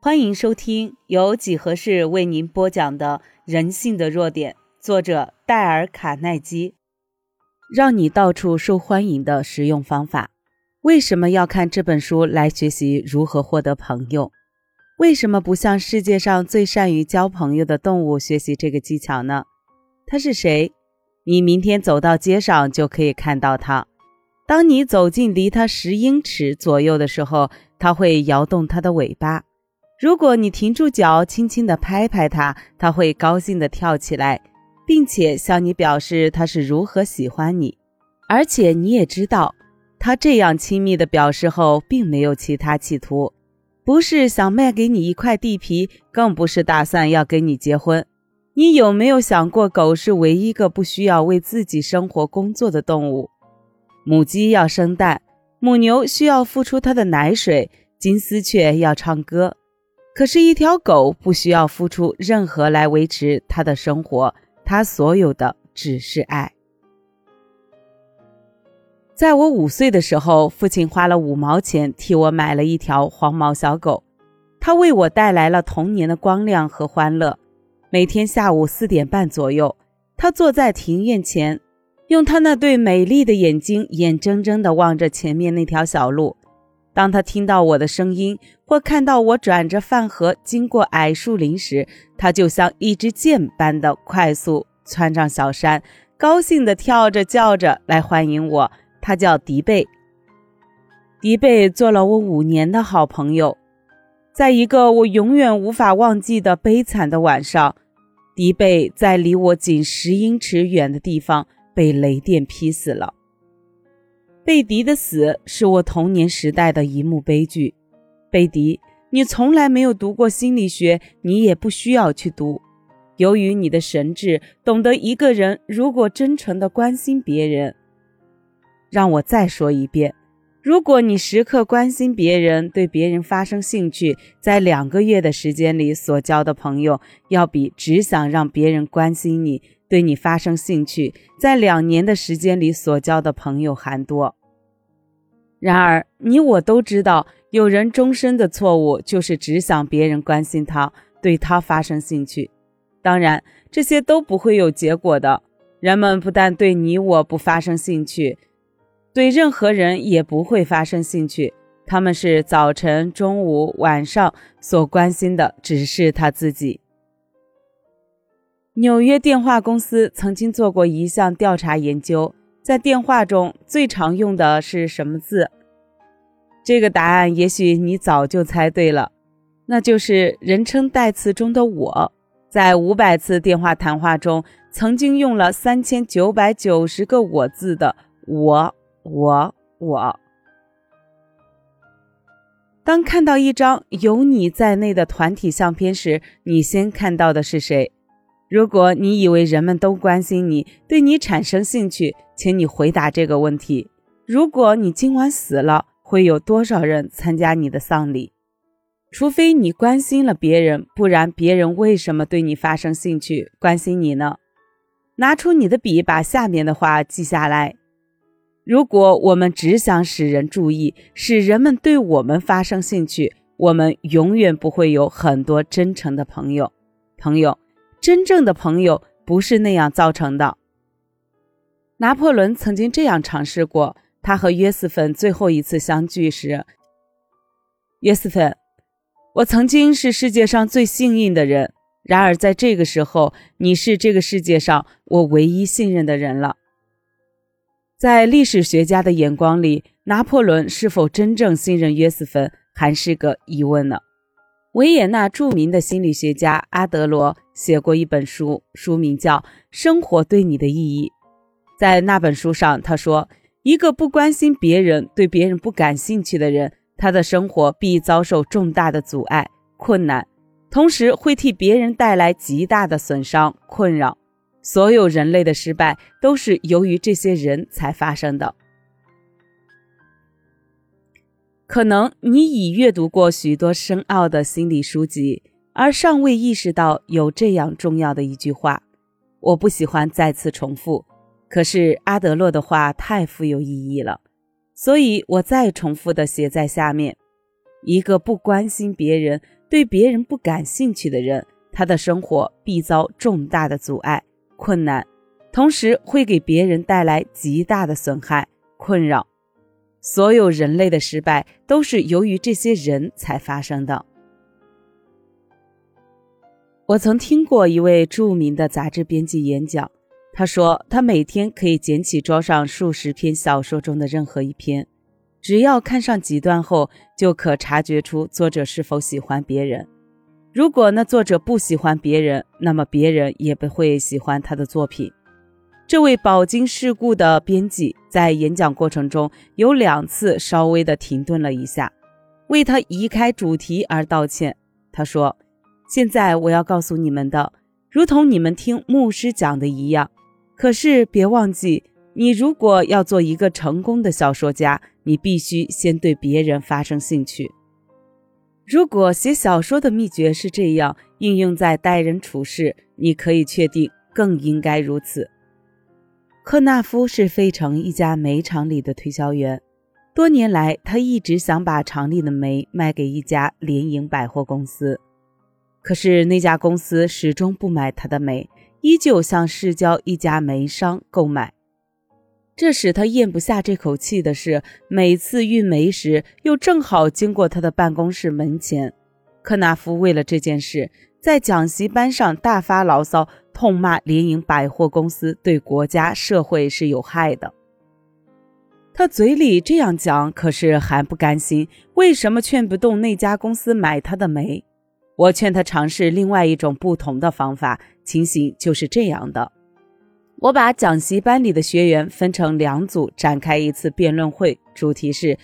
欢迎收听由几何式为您播讲的《人性的弱点》，作者戴尔·卡耐基，让你到处受欢迎的实用方法。为什么要看这本书来学习如何获得朋友？为什么不向世界上最善于交朋友的动物学习这个技巧呢？它是谁？你明天走到街上就可以看到它。当你走近离它十英尺左右的时候，它会摇动它的尾巴。如果你停住脚，轻轻地拍拍它，它会高兴地跳起来，并且向你表示它是如何喜欢你。而且你也知道，它这样亲密的表示后，并没有其他企图，不是想卖给你一块地皮，更不是打算要跟你结婚。你有没有想过，狗是唯一一个不需要为自己生活工作的动物？母鸡要生蛋，母牛需要付出它的奶水，金丝雀要唱歌。可是，一条狗不需要付出任何来维持它的生活，它所有的只是爱。在我五岁的时候，父亲花了五毛钱替我买了一条黄毛小狗，它为我带来了童年的光亮和欢乐。每天下午四点半左右，它坐在庭院前。用他那对美丽的眼睛，眼睁睁地望着前面那条小路。当他听到我的声音，或看到我转着饭盒经过矮树林时，他就像一支箭般的快速窜上小山，高兴地跳着叫着来欢迎我。他叫迪贝。迪贝做了我五年的好朋友。在一个我永远无法忘记的悲惨的晚上，迪贝在离我仅十英尺远的地方。被雷电劈死了。贝迪的死是我童年时代的一幕悲剧。贝迪，你从来没有读过心理学，你也不需要去读。由于你的神智，懂得一个人如果真诚地关心别人，让我再说一遍。如果你时刻关心别人，对别人发生兴趣，在两个月的时间里所交的朋友，要比只想让别人关心你、对你发生兴趣，在两年的时间里所交的朋友还多。然而，你我都知道，有人终身的错误就是只想别人关心他、对他发生兴趣。当然，这些都不会有结果的。人们不但对你我不发生兴趣。对任何人也不会发生兴趣，他们是早晨、中午、晚上所关心的只是他自己。纽约电话公司曾经做过一项调查研究，在电话中最常用的是什么字？这个答案也许你早就猜对了，那就是人称代词中的“我”。在五百次电话谈话中，曾经用了三千九百九十个“我”字的“我”。我我，当看到一张有你在内的团体相片时，你先看到的是谁？如果你以为人们都关心你，对你产生兴趣，请你回答这个问题：如果你今晚死了，会有多少人参加你的丧礼？除非你关心了别人，不然别人为什么对你发生兴趣、关心你呢？拿出你的笔，把下面的话记下来。如果我们只想使人注意，使人们对我们发生兴趣，我们永远不会有很多真诚的朋友。朋友，真正的朋友不是那样造成的。拿破仑曾经这样尝试过。他和约瑟芬最后一次相聚时，约瑟芬，我曾经是世界上最幸运的人，然而在这个时候，你是这个世界上我唯一信任的人了。在历史学家的眼光里，拿破仑是否真正信任约瑟芬还是个疑问呢？维也纳著名的心理学家阿德罗写过一本书，书名叫《生活对你的意义》。在那本书上，他说：“一个不关心别人、对别人不感兴趣的人，他的生活必遭受重大的阻碍、困难，同时会替别人带来极大的损伤、困扰。”所有人类的失败都是由于这些人才发生的。可能你已阅读过许多深奥的心理书籍，而尚未意识到有这样重要的一句话。我不喜欢再次重复，可是阿德勒的话太富有意义了，所以我再重复的写在下面：一个不关心别人、对别人不感兴趣的人，他的生活必遭重大的阻碍、困难，同时会给别人带来极大的损害、困扰。所有人类的失败都是由于这些人才发生的。我曾听过一位著名的杂志编辑演讲，他说他每天可以捡起桌上数十篇小说中的任何一篇。只要看上几段后，就可察觉出作者是否喜欢别人。如果那作者不喜欢别人，那么别人也不会喜欢他的作品。这位饱经世故的编辑在演讲过程中有两次稍微的停顿了一下，为他移开主题而道歉。他说：“现在我要告诉你们的，如同你们听牧师讲的一样。可是别忘记。”你如果要做一个成功的小说家，你必须先对别人发生兴趣。如果写小说的秘诀是这样应用在待人处事，你可以确定更应该如此。克纳夫是费城一家煤厂里的推销员，多年来他一直想把厂里的煤卖给一家联营百货公司，可是那家公司始终不买他的煤，依旧向市郊一家煤商购买。这使他咽不下这口气的是，每次运煤时又正好经过他的办公室门前。科纳夫为了这件事，在讲习班上大发牢骚，痛骂联营百货公司对国家社会是有害的。他嘴里这样讲，可是还不甘心。为什么劝不动那家公司买他的煤？我劝他尝试另外一种不同的方法。情形就是这样的。我把讲习班里的学员分成两组，展开一次辩论会，主题是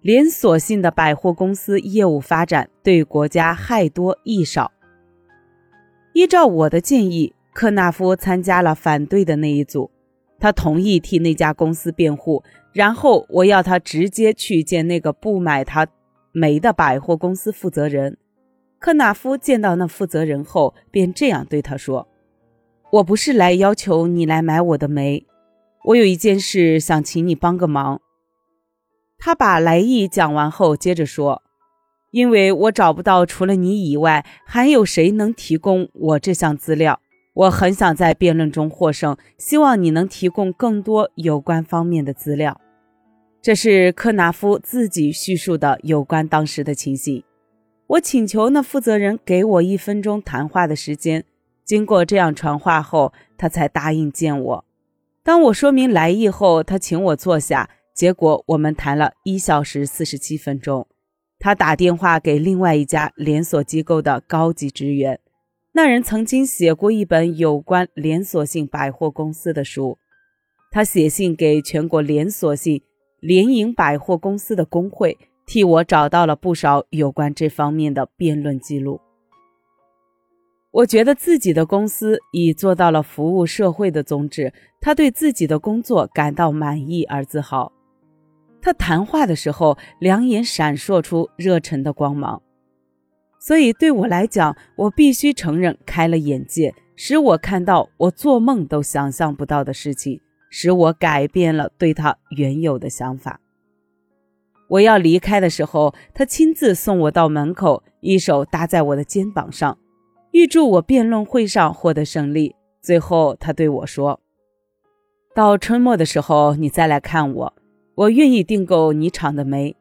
连锁性的百货公司业务发展对国家害多益少。依照我的建议，克纳夫参加了反对的那一组，他同意替那家公司辩护，然后我要他直接去见那个不买他煤的百货公司负责人。克纳夫见到那负责人后，便这样对他说。我不是来要求你来买我的煤，我有一件事想请你帮个忙。他把来意讲完后，接着说：“因为我找不到除了你以外还有谁能提供我这项资料，我很想在辩论中获胜，希望你能提供更多有关方面的资料。”这是科纳夫自己叙述的有关当时的情形。我请求那负责人给我一分钟谈话的时间。经过这样传话后，他才答应见我。当我说明来意后，他请我坐下。结果我们谈了一小时四十七分钟。他打电话给另外一家连锁机构的高级职员，那人曾经写过一本有关连锁性百货公司的书。他写信给全国连锁性联营百货公司的工会，替我找到了不少有关这方面的辩论记录。我觉得自己的公司已做到了服务社会的宗旨，他对自己的工作感到满意而自豪。他谈话的时候，两眼闪烁出热忱的光芒。所以对我来讲，我必须承认开了眼界，使我看到我做梦都想象不到的事情，使我改变了对他原有的想法。我要离开的时候，他亲自送我到门口，一手搭在我的肩膀上。预祝我辩论会上获得胜利。最后，他对我说：“到春末的时候，你再来看我，我愿意订购你厂的煤。”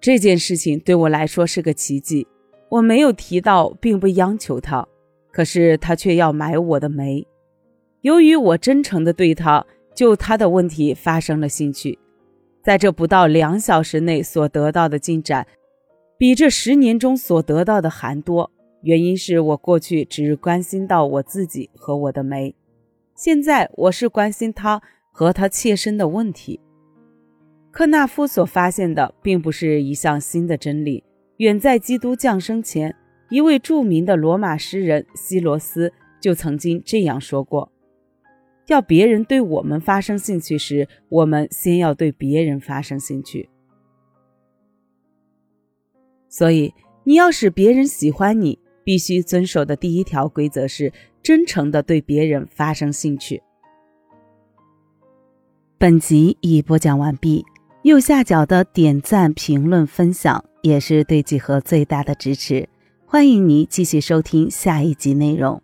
这件事情对我来说是个奇迹。我没有提到，并不央求他，可是他却要买我的煤。由于我真诚地对他就他的问题发生了兴趣，在这不到两小时内所得到的进展，比这十年中所得到的还多。原因是我过去只关心到我自己和我的煤，现在我是关心他和他切身的问题。克纳夫所发现的并不是一项新的真理，远在基督降生前，一位著名的罗马诗人希罗斯就曾经这样说过：要别人对我们发生兴趣时，我们先要对别人发生兴趣。所以，你要使别人喜欢你。必须遵守的第一条规则是真诚的对别人发生兴趣。本集已播讲完毕，右下角的点赞、评论、分享也是对几何最大的支持。欢迎你继续收听下一集内容。